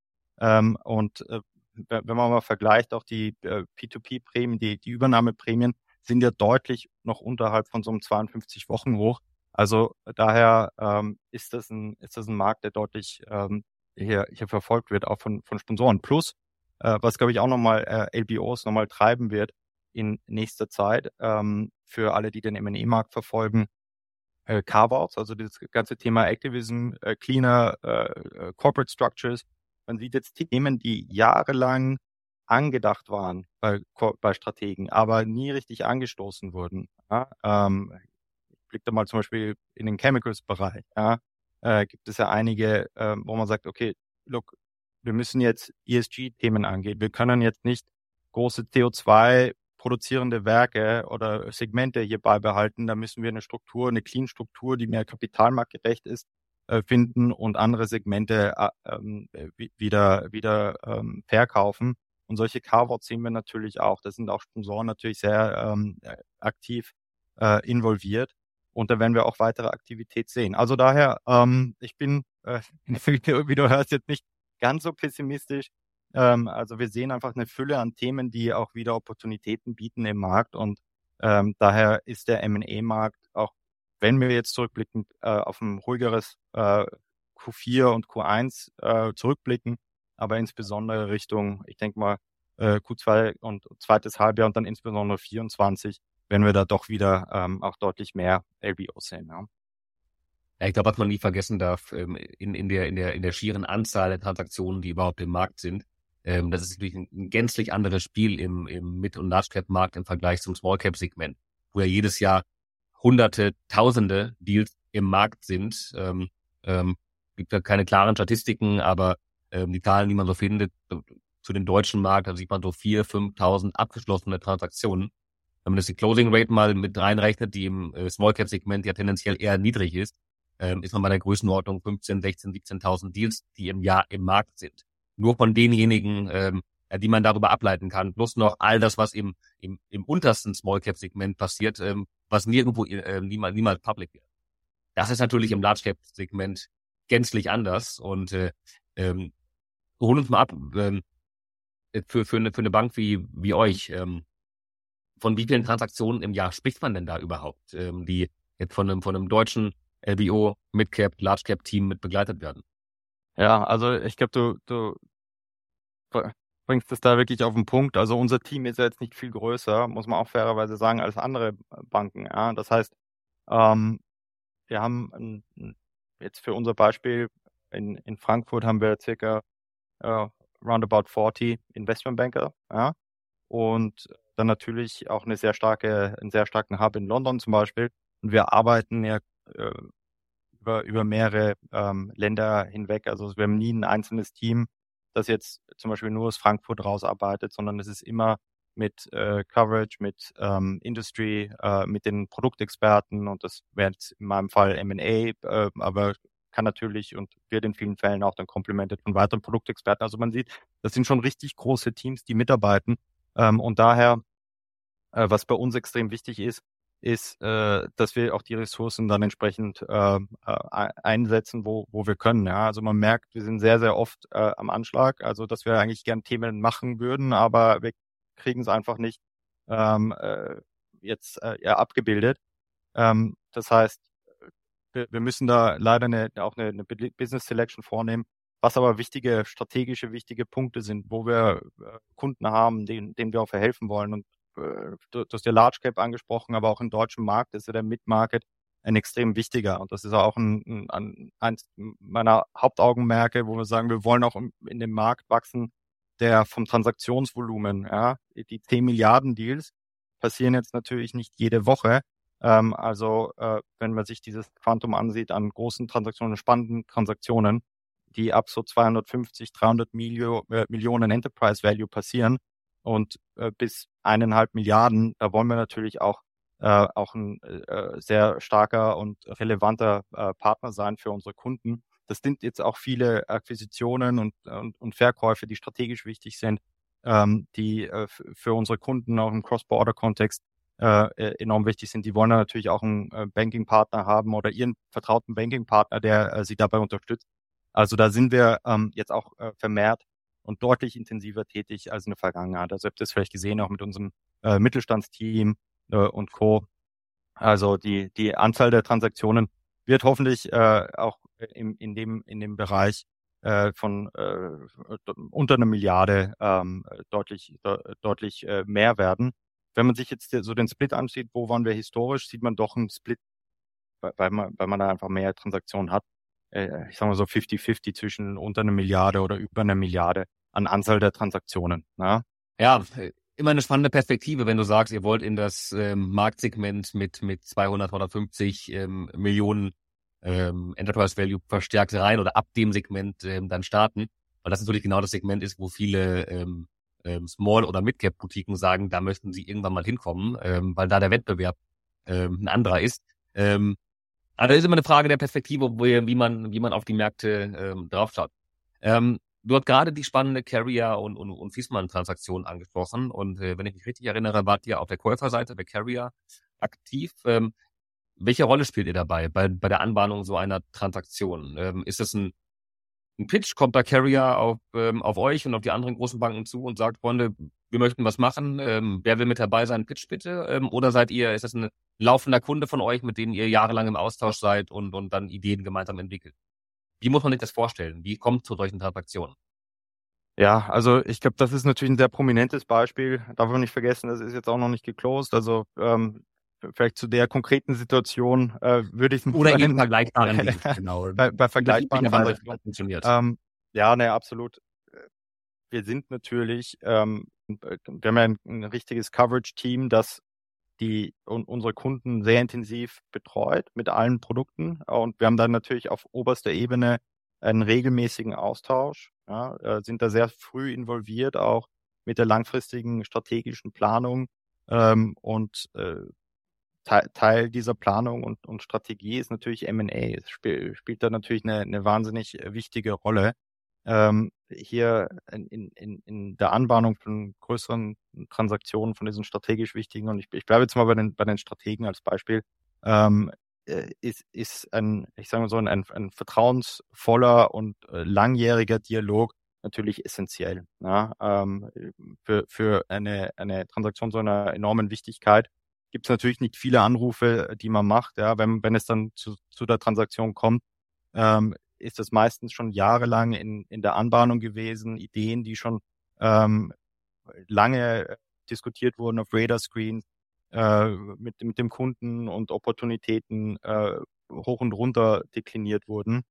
Ähm, und äh, wenn man mal vergleicht, auch die äh, P2P-Prämien, die, die Übernahmeprämien sind ja deutlich noch unterhalb von so einem 52 Wochen hoch. Also daher ähm, ist das ein ist das ein Markt, der deutlich ähm, hier hier verfolgt wird, auch von von Sponsoren. Plus, äh, was glaube ich auch nochmal äh, LBOs nochmal treiben wird, in nächster Zeit ähm, für alle, die den M&E-Markt verfolgen, äh, Carve-outs, also das ganze Thema Activism, äh, cleaner äh, äh, Corporate Structures. Man sieht jetzt Themen, die jahrelang angedacht waren bei, bei Strategen, aber nie richtig angestoßen wurden. Ja? Ähm, ich blicke da mal zum Beispiel in den Chemicals-Bereich. Ja? Äh, gibt es ja einige, äh, wo man sagt, okay, look, wir müssen jetzt ESG-Themen angehen. Wir können jetzt nicht große CO2 produzierende Werke oder Segmente hier beibehalten. Da müssen wir eine Struktur, eine Clean-Struktur, die mehr kapitalmarktgerecht ist, äh, finden und andere Segmente äh, ähm, wieder, wieder ähm, verkaufen. Und solche Carve-outs sehen wir natürlich auch. Da sind auch Sponsoren natürlich sehr ähm, aktiv äh, involviert. Und da werden wir auch weitere Aktivität sehen. Also daher, ähm, ich bin, äh, <laughs> wie du hörst, jetzt nicht ganz so pessimistisch. Ähm, also wir sehen einfach eine Fülle an Themen, die auch wieder Opportunitäten bieten im Markt und ähm, daher ist der M&A-Markt auch, wenn wir jetzt zurückblicken, äh, auf ein ruhigeres äh, Q4 und Q1 äh, zurückblicken, aber insbesondere Richtung, ich denke mal, äh, Q2 und zweites Halbjahr und dann insbesondere 24, wenn wir da doch wieder ähm, auch deutlich mehr LBOs sehen. Ja. Ich glaube, was man nie vergessen darf, ähm, in, in, der, in, der, in der schieren Anzahl der Transaktionen, die überhaupt im Markt sind, ähm, das ist natürlich ein, gänzlich anderes Spiel im, im Mid- und Large-Cap-Markt im Vergleich zum Small-Cap-Segment, wo ja jedes Jahr hunderte, tausende Deals im Markt sind. Ähm, ähm, gibt ja keine klaren Statistiken, aber ähm, die Zahlen, die man so findet, zu dem deutschen Markt, da sieht man so vier, fünftausend abgeschlossene Transaktionen. Wenn man das die Closing Rate mal mit reinrechnet, die im äh, Small Cap Segment ja tendenziell eher niedrig ist, ähm, ist man bei der Größenordnung 15, 16, 17.000 Deals, die im Jahr im Markt sind nur von denjenigen, ähm, die man darüber ableiten kann, plus noch all das, was im, im, im untersten Small Cap Segment passiert, ähm, was nirgendwo äh, niemals, niemals public wird. Das ist natürlich im Large Cap Segment gänzlich anders. Und äh, ähm, hol uns mal ab, ähm, für, für, eine, für eine Bank wie, wie euch, ähm, von wie vielen Transaktionen im Jahr spricht man denn da überhaupt, ähm, die jetzt von einem, von einem deutschen LBO, Midcap, Large-Cap Team mit begleitet werden? Ja, also ich glaube, du, du bringst es da wirklich auf den Punkt. Also unser Team ist ja jetzt nicht viel größer, muss man auch fairerweise sagen, als andere Banken. Ja? Das heißt, ähm, wir haben jetzt für unser Beispiel in, in Frankfurt haben wir circa äh, roundabout 40 Investmentbanker, ja, und dann natürlich auch eine sehr starke, einen sehr starken Hub in London zum Beispiel. Und wir arbeiten ja über, über mehrere ähm, Länder hinweg. Also wir haben nie ein einzelnes Team, das jetzt zum Beispiel nur aus Frankfurt rausarbeitet, sondern es ist immer mit äh, Coverage, mit ähm, Industry, äh, mit den Produktexperten und das wäre jetzt in meinem Fall M&A, äh, aber kann natürlich und wird in vielen Fällen auch dann komplementiert von weiteren Produktexperten. Also man sieht, das sind schon richtig große Teams, die mitarbeiten ähm, und daher, äh, was bei uns extrem wichtig ist, ist, äh, dass wir auch die Ressourcen dann entsprechend äh, äh, einsetzen, wo, wo wir können. Ja? Also man merkt, wir sind sehr, sehr oft äh, am Anschlag, also dass wir eigentlich gern Themen machen würden, aber wir kriegen es einfach nicht ähm, äh, jetzt äh, ja, abgebildet. Ähm, das heißt, wir, wir müssen da leider eine, auch eine, eine Business Selection vornehmen, was aber wichtige, strategische, wichtige Punkte sind, wo wir äh, Kunden haben, denen, denen wir auch verhelfen wollen. Und du, hast ja Large Cap angesprochen, aber auch im deutschen Markt ist ja der Mid-Market ein extrem wichtiger. Und das ist auch ein, ein, eins meiner Hauptaugenmerke, wo wir sagen, wir wollen auch in dem Markt wachsen, der vom Transaktionsvolumen, ja, die 10 Milliarden Deals passieren jetzt natürlich nicht jede Woche. Ähm, also äh, wenn man sich dieses Quantum ansieht an großen Transaktionen, spannenden Transaktionen, die ab so 250, 300 Milio, äh, Millionen Enterprise Value passieren, und äh, bis eineinhalb Milliarden, da wollen wir natürlich auch äh, auch ein äh, sehr starker und relevanter äh, Partner sein für unsere Kunden. Das sind jetzt auch viele Akquisitionen und, und, und Verkäufe, die strategisch wichtig sind, ähm, die äh, für unsere Kunden auch im Cross-Border-Kontext äh, äh, enorm wichtig sind. Die wollen natürlich auch einen äh, Banking-Partner haben oder ihren vertrauten Banking-Partner, der äh, sie dabei unterstützt. Also da sind wir ähm, jetzt auch äh, vermehrt und deutlich intensiver tätig als in der Vergangenheit. Also habt ihr es vielleicht gesehen, auch mit unserem äh, Mittelstandsteam äh, und Co. Also die, die Anzahl der Transaktionen wird hoffentlich äh, auch im, in, dem, in dem Bereich äh, von äh, unter einer Milliarde ähm, deutlich, de, deutlich äh, mehr werden. Wenn man sich jetzt so den Split ansieht, wo waren wir historisch, sieht man doch einen Split, weil man, weil man da einfach mehr Transaktionen hat, äh, ich sag mal so 50-50 zwischen unter einer Milliarde oder über einer Milliarde an Anzahl der Transaktionen. Ja, ja immer eine spannende Perspektive, wenn du sagst, ihr wollt in das ähm, Marktsegment mit, mit 200, 250 ähm, Millionen ähm, Enterprise Value verstärkt rein oder ab dem Segment ähm, dann starten. Weil das natürlich genau das Segment ist, wo viele ähm, ähm, Small- oder Mid-Cap-Boutiquen sagen, da möchten sie irgendwann mal hinkommen, ähm, weil da der Wettbewerb ähm, ein anderer ist. Ähm, aber das ist immer eine Frage der Perspektive, wie man, wie man auf die Märkte ähm, draufschaut. Ähm, du hast gerade die spannende Carrier und, und, und Fiesmann-Transaktion angesprochen. Und äh, wenn ich mich richtig erinnere, wart ihr auf der Käuferseite der Carrier aktiv. Ähm, welche Rolle spielt ihr dabei bei, bei der Anbahnung so einer Transaktion? Ähm, ist es ein ein Pitch, kommt da Carrier auf, ähm, auf euch und auf die anderen großen Banken zu und sagt, Freunde, wir möchten was machen, ähm, wer will mit dabei sein, Pitch bitte? Ähm, oder seid ihr, ist das ein laufender Kunde von euch, mit denen ihr jahrelang im Austausch seid und, und dann Ideen gemeinsam entwickelt? Wie muss man sich das vorstellen? Wie kommt zu solchen Transaktionen? Ja, also ich glaube, das ist natürlich ein sehr prominentes Beispiel. Darf man nicht vergessen, das ist jetzt auch noch nicht geclosed. Also ähm, vielleicht zu der konkreten Situation äh, würde ich oder eben vergleichbaren <laughs> genau bei, bei vergleichbaren funktioniert. Ähm, ja, ne, absolut. Wir sind natürlich, ähm, wir haben ja ein, ein richtiges Coverage-Team, das die un, unsere Kunden sehr intensiv betreut mit allen Produkten und wir haben dann natürlich auf oberster Ebene einen regelmäßigen Austausch, ja, äh, sind da sehr früh involviert auch mit der langfristigen strategischen Planung ähm, und äh, Teil dieser Planung und, und Strategie ist natürlich M&A. Es spiel, spielt da natürlich eine, eine wahnsinnig äh, wichtige Rolle. Ähm, hier in, in, in der Anbahnung von größeren Transaktionen, von diesen strategisch wichtigen, und ich, ich bleibe jetzt mal bei den, bei den Strategen als Beispiel, ähm, äh, ist, ist ein, ich sage mal so, ein, ein vertrauensvoller und äh, langjähriger Dialog natürlich essentiell. Ja, ähm, für, für eine, eine Transaktion so einer enormen Wichtigkeit gibt es natürlich nicht viele Anrufe, die man macht. Ja, wenn, wenn es dann zu, zu der Transaktion kommt, ähm, ist das meistens schon jahrelang in, in der Anbahnung gewesen, Ideen, die schon ähm, lange diskutiert wurden auf Radar-Screens, äh, mit, mit dem Kunden und Opportunitäten äh, hoch und runter dekliniert wurden.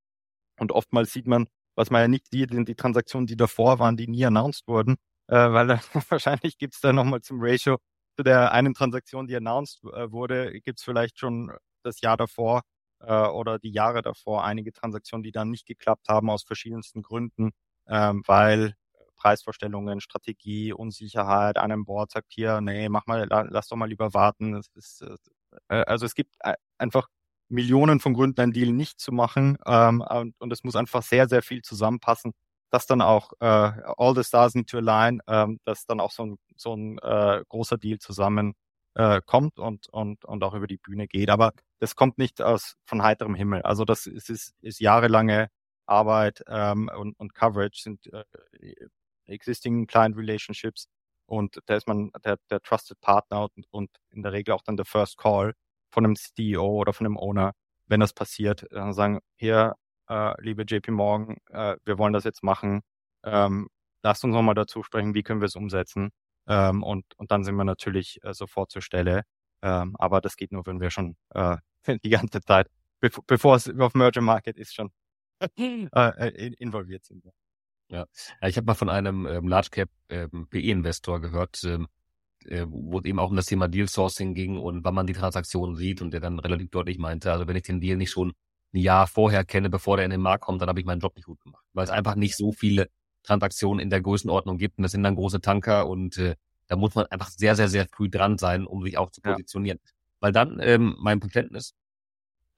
Und oftmals sieht man, was man ja nicht sieht, sind die Transaktionen, die davor waren, die nie announced wurden, äh, weil <laughs> da, wahrscheinlich gibt es da nochmal zum Ratio zu der einen Transaktion, die announced äh, wurde, gibt es vielleicht schon das Jahr davor äh, oder die Jahre davor einige Transaktionen, die dann nicht geklappt haben aus verschiedensten Gründen, ähm, weil Preisvorstellungen, Strategie, Unsicherheit, einem Board sagt hier, nee, mach mal, lass doch mal lieber warten. Es ist, äh, also es gibt einfach Millionen von Gründen, einen Deal nicht zu machen. Ähm, und es muss einfach sehr, sehr viel zusammenpassen, dass dann auch äh, all the stars need to align, ähm, dass dann auch so ein, so ein äh, großer Deal zusammen äh, kommt und, und, und auch über die Bühne geht. Aber das kommt nicht aus von heiterem Himmel. Also das ist, ist, ist jahrelange Arbeit ähm, und, und Coverage sind äh, existing Client Relationships und da ist man der, der Trusted Partner und, und in der Regel auch dann der First Call von einem CEO oder von einem Owner, wenn das passiert, dann sagen, hier, äh, liebe JP Morgan, äh, wir wollen das jetzt machen, ähm, lasst uns nochmal dazu sprechen, wie können wir es umsetzen? Ähm, und, und dann sind wir natürlich äh, sofort zur Stelle, ähm, aber das geht nur, wenn wir schon äh, <laughs> die ganze Zeit, bevor, bevor es auf Merger Market ist, schon <laughs> äh, involviert sind. Ja, ja ich habe mal von einem ähm, Large Cap ähm, PE-Investor gehört, ähm, äh, wo es eben auch um das Thema Deal Sourcing ging und wann man die Transaktionen sieht und der dann relativ deutlich meinte, also wenn ich den Deal nicht schon ein Jahr vorher kenne, bevor der in den Markt kommt, dann habe ich meinen Job nicht gut gemacht, weil es einfach nicht so viele Transaktionen in der Größenordnung gibt und das sind dann große Tanker und äh, da muss man einfach sehr, sehr, sehr früh dran sein, um sich auch zu positionieren. Ja. Weil dann, ähm, mein Verständnis,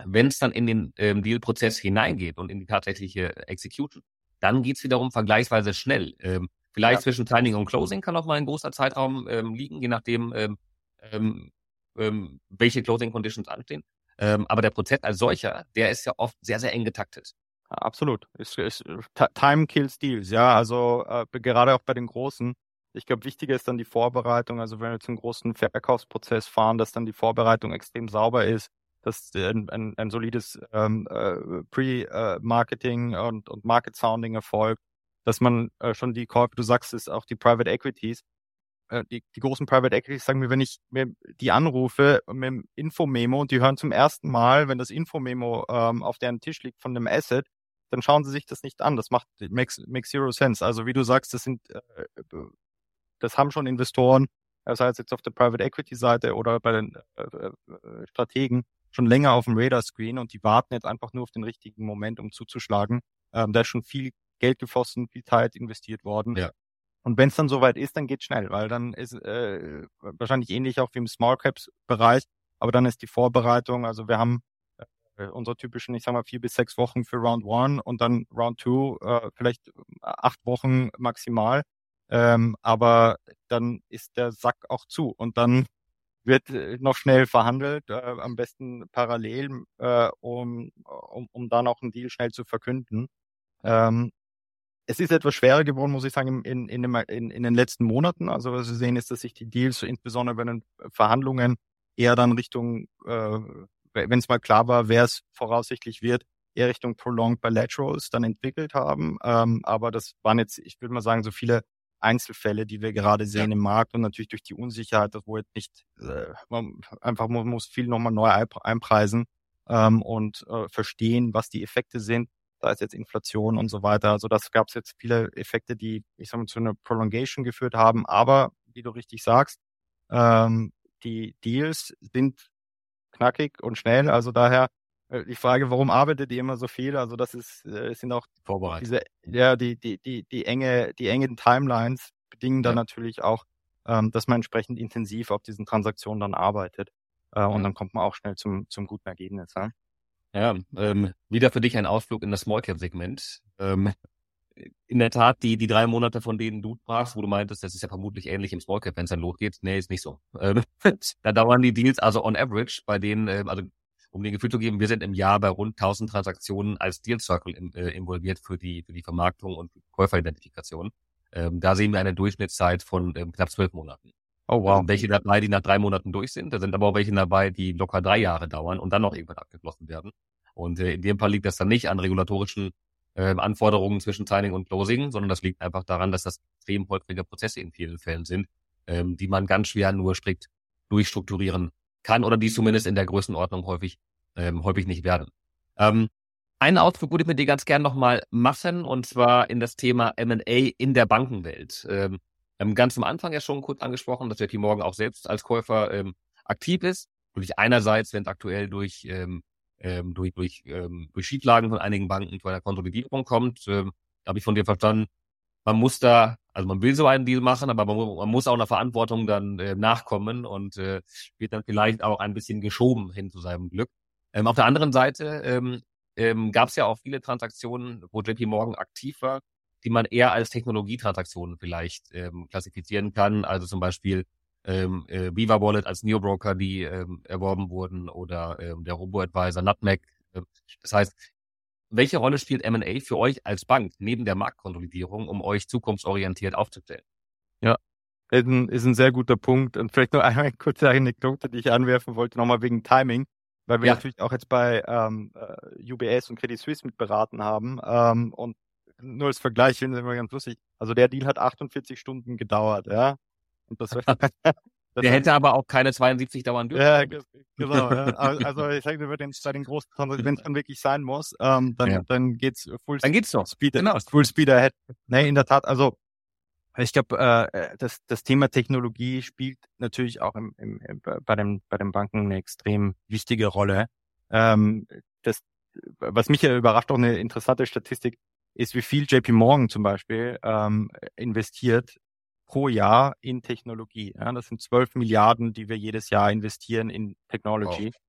wenn es dann in den ähm, Deal-Prozess hineingeht und in die tatsächliche Execution, dann geht's wiederum vergleichsweise schnell. Ähm, vielleicht ja. zwischen Signing und Closing kann auch mal ein großer Zeitraum ähm, liegen, je nachdem, ähm, ähm, ähm, welche Closing Conditions anstehen. Ähm, aber der Prozess als solcher, der ist ja oft sehr, sehr eng getaktet. Absolut. Ist, ist, time kills deals, ja. Also äh, gerade auch bei den großen. Ich glaube, wichtiger ist dann die Vorbereitung. Also wenn wir einen großen Verkaufsprozess fahren, dass dann die Vorbereitung extrem sauber ist, dass ein, ein, ein solides ähm, äh, Pre-Marketing und, und Market Sounding erfolgt, dass man äh, schon die Käufe, du sagst es auch die Private Equities, äh, die, die großen Private Equities sagen mir, wenn ich mir die anrufe mit dem Infomemo und die hören zum ersten Mal, wenn das Infomemo ähm, auf deren Tisch liegt von dem Asset, dann schauen sie sich das nicht an. Das macht makes, makes zero sense. Also wie du sagst, das sind äh, das haben schon Investoren, sei es jetzt auf der Private Equity Seite oder bei den äh, äh, Strategen, schon länger auf dem Radar-Screen und die warten jetzt einfach nur auf den richtigen Moment, um zuzuschlagen. Ähm, da ist schon viel Geld geflossen, viel Zeit investiert worden. Ja. Und wenn es dann soweit ist, dann geht schnell, weil dann ist äh, wahrscheinlich ähnlich auch wie im Small Caps Bereich, aber dann ist die Vorbereitung, also wir haben äh, unsere typischen, ich sag mal, vier bis sechs Wochen für Round One und dann Round Two, äh, vielleicht acht Wochen maximal. Ähm, aber dann ist der Sack auch zu und dann wird äh, noch schnell verhandelt, äh, am besten parallel, äh, um, um, um dann auch einen Deal schnell zu verkünden. Ähm, es ist etwas schwerer geworden, muss ich sagen, in, in, in, in den letzten Monaten. Also was wir sehen ist, dass sich die Deals insbesondere bei den Verhandlungen eher dann Richtung, äh, wenn es mal klar war, wer es voraussichtlich wird, eher Richtung Prolonged Bilaterals dann entwickelt haben. Ähm, aber das waren jetzt, ich würde mal sagen, so viele Einzelfälle, die wir gerade sehen ja. im Markt und natürlich durch die Unsicherheit, das wo jetzt nicht äh, man einfach man muss viel nochmal neu einpreisen ähm, und äh, verstehen, was die Effekte sind. Da ist jetzt Inflation und so weiter. Also das gab es jetzt viele Effekte, die ich sag mal zu einer Prolongation geführt haben. Aber wie du richtig sagst, ähm, die Deals sind knackig und schnell. Also daher äh, die Frage, warum arbeitet ihr immer so viel? Also das ist, äh, sind auch diese, ja, die, die, die, die enge, die engen Timelines bedingen dann natürlich auch, ähm, dass man entsprechend intensiv auf diesen Transaktionen dann arbeitet. Äh, und dann kommt man auch schnell zum, zum guten Ergebnis. Ja, ja ähm, wieder für dich ein Ausflug in das Small Cap Segment. Ähm, in der Tat, die, die drei Monate, von denen du sprachst, wo du meintest, das ist ja vermutlich ähnlich im Small Cap, wenn es dann losgeht. Nee, ist nicht so. Ähm, <laughs> da dauern die Deals also on average, bei denen, ähm, also um dir ein Gefühl zu geben, wir sind im Jahr bei rund 1000 Transaktionen als Deal Circle in, äh, involviert für die, für die Vermarktung und Käuferidentifikation. Ähm, da sehen wir eine Durchschnittszeit von ähm, knapp zwölf Monaten. Oh wow. Da sind welche dabei, die nach drei Monaten durch sind. Da sind aber auch welche dabei, die locker drei Jahre dauern und dann noch irgendwann abgeschlossen werden. Und äh, in dem Fall liegt das dann nicht an regulatorischen äh, Anforderungen zwischen Signing und Closing, sondern das liegt einfach daran, dass das extrem holprige Prozesse in vielen Fällen sind, ähm, die man ganz schwer nur strikt durchstrukturieren kann oder die zumindest in der Größenordnung häufig, ähm, häufig nicht werden. Ähm, einen Ausflug würde ich mit dir ganz gern nochmal machen, und zwar in das Thema M&A in der Bankenwelt. Ähm, ähm, ganz am Anfang ja schon kurz angesprochen, dass JP Morgan auch selbst als Käufer ähm, aktiv ist. Natürlich einerseits, wenn es aktuell durch, ähm, ähm, durch, durch, ähm, durch Schieflagen von einigen Banken zu einer Konsolidierung kommt, ähm, habe ich von dir verstanden, man muss da, also man will so einen Deal machen, aber man, man muss auch einer Verantwortung dann äh, nachkommen und äh, wird dann vielleicht auch ein bisschen geschoben hin zu seinem Glück. Ähm, auf der anderen Seite ähm, ähm, gab es ja auch viele Transaktionen, wo JP Morgan aktiv war, die man eher als Technologietransaktionen vielleicht ähm, klassifizieren kann. Also zum Beispiel ähm, äh, Viva Wallet als Neobroker, die ähm, erworben wurden oder ähm, der Robo-Advisor Nutmeg. Äh, das heißt, welche Rolle spielt M&A für euch als Bank neben der Marktkonsolidierung, um euch zukunftsorientiert aufzustellen? Ja, ist ein, ist ein sehr guter Punkt. Und vielleicht noch <laughs> eine kurze Anekdote, die ich anwerfen wollte, nochmal wegen Timing, weil wir ja. natürlich auch jetzt bei ähm, äh, UBS und Credit Suisse mitberaten haben. Ähm, und nur als Vergleich finde ich immer ganz lustig. Also der Deal hat 48 Stunden gedauert, ja. Und das, <laughs> <laughs> der hätte aber auch keine 72 dauern dürfen. Ja, genau. ja. Also ich sage, bei den, bei den großen wenn es <laughs> dann wirklich sein muss, ähm, dann, ja. dann geht's full Dann geht's doch. Speed, genau. Full Speed ahead. Nee, in der Tat, also ich glaube, äh, das, das Thema Technologie spielt natürlich auch im, im, bei, den, bei den Banken eine extrem wichtige Rolle. Ähm, das, was mich ja überrascht, auch eine interessante Statistik, ist, wie viel JP Morgan zum Beispiel ähm, investiert pro Jahr in Technologie. Ja, das sind 12 Milliarden, die wir jedes Jahr investieren in Technology. Wow.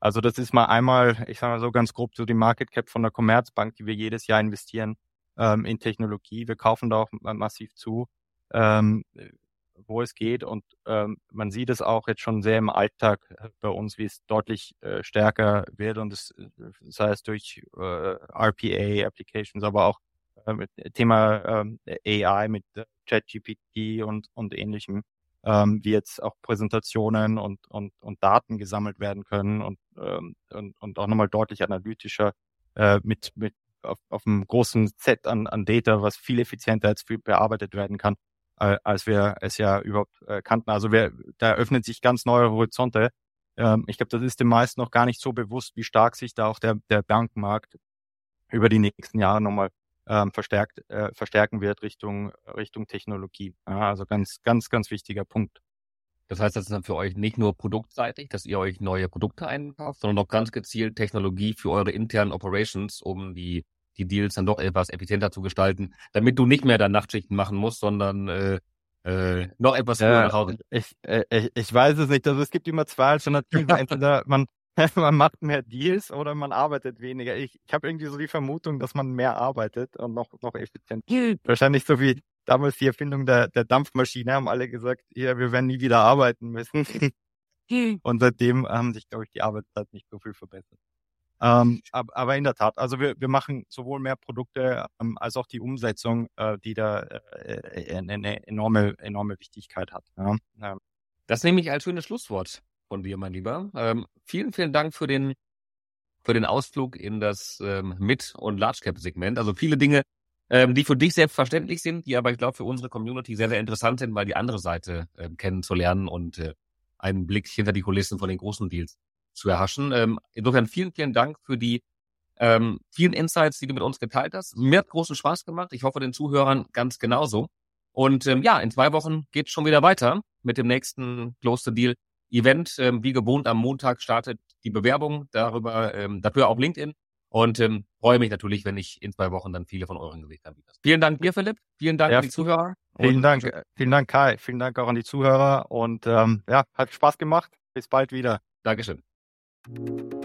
Also das ist mal einmal, ich sage mal so ganz grob, so die Market Cap von der Commerzbank, die wir jedes Jahr investieren ähm, in Technologie. Wir kaufen da auch massiv zu. Ähm, wo es geht. Und ähm, man sieht es auch jetzt schon sehr im Alltag äh, bei uns, wie es deutlich äh, stärker wird und es, äh, sei es durch äh, RPA-Applications, aber auch äh, mit Thema äh, AI mit äh, ChatGPT und, und ähnlichem, ähm, wie jetzt auch Präsentationen und, und, und Daten gesammelt werden können und, ähm, und, und auch nochmal deutlich analytischer äh, mit, mit auf, auf einem großen Set an, an Data, was viel effizienter als viel bearbeitet werden kann äh, als wir es ja überhaupt äh, kannten. Also wir, da öffnen sich ganz neue Horizonte. Ähm, ich glaube, das ist den meisten noch gar nicht so bewusst, wie stark sich da auch der, der Bankenmarkt über die nächsten Jahre nochmal ähm, verstärkt, äh, verstärken wird Richtung, Richtung Technologie. Ja, also ganz, ganz, ganz wichtiger Punkt. Das heißt, das ist dann für euch nicht nur produktseitig, dass ihr euch neue Produkte einkauft, sondern auch ganz gezielt Technologie für eure internen Operations, um die die Deals dann doch etwas effizienter zu gestalten, damit du nicht mehr dann Nachtschichten machen musst, sondern äh, äh, noch etwas früher ja, nach Hause. Ich, äh, ich, ich weiß es nicht. Also es gibt immer zwei Alternativen. <laughs> Entweder man, <laughs> man macht mehr Deals oder man arbeitet weniger. Ich, ich habe irgendwie so die Vermutung, dass man mehr arbeitet und noch, noch effizient. Wahrscheinlich so wie damals die Erfindung der, der Dampfmaschine, haben alle gesagt, ja, wir werden nie wieder arbeiten müssen. <laughs> und seitdem haben sich, glaube ich, die Arbeitszeit nicht so viel verbessert. Ähm, aber, aber in der Tat, also wir, wir machen sowohl mehr Produkte ähm, als auch die Umsetzung, äh, die da äh, eine, eine enorme, enorme Wichtigkeit hat. Ja. Ähm. Das nehme ich als schönes Schlusswort von dir, mein Lieber. Ähm, vielen, vielen Dank für den, für den Ausflug in das ähm, Mid- und Large-Cap-Segment. Also viele Dinge, ähm, die für dich selbstverständlich sind, die aber ich glaube für unsere Community sehr, sehr interessant sind, weil die andere Seite äh, kennenzulernen und äh, einen Blick hinter die Kulissen von den großen Deals zu erhaschen. Ähm, insofern vielen, vielen Dank für die ähm, vielen Insights, die du mit uns geteilt hast. Mir hat großen Spaß gemacht. Ich hoffe, den Zuhörern ganz genauso. Und ähm, ja, in zwei Wochen geht schon wieder weiter mit dem nächsten Close the Deal Event. Ähm, wie gewohnt am Montag startet die Bewerbung darüber, ähm, dafür auf LinkedIn. Und ähm, freue mich natürlich, wenn ich in zwei Wochen dann viele von euren Gesichtern wieder. Vielen Dank dir, Philipp. Vielen Dank ja, an die Zuhörer. Vielen Dank, vielen Dank, Kai. Vielen Dank auch an die Zuhörer. Und ähm, ja, hat Spaß gemacht. Bis bald wieder. Dankeschön. Thank you.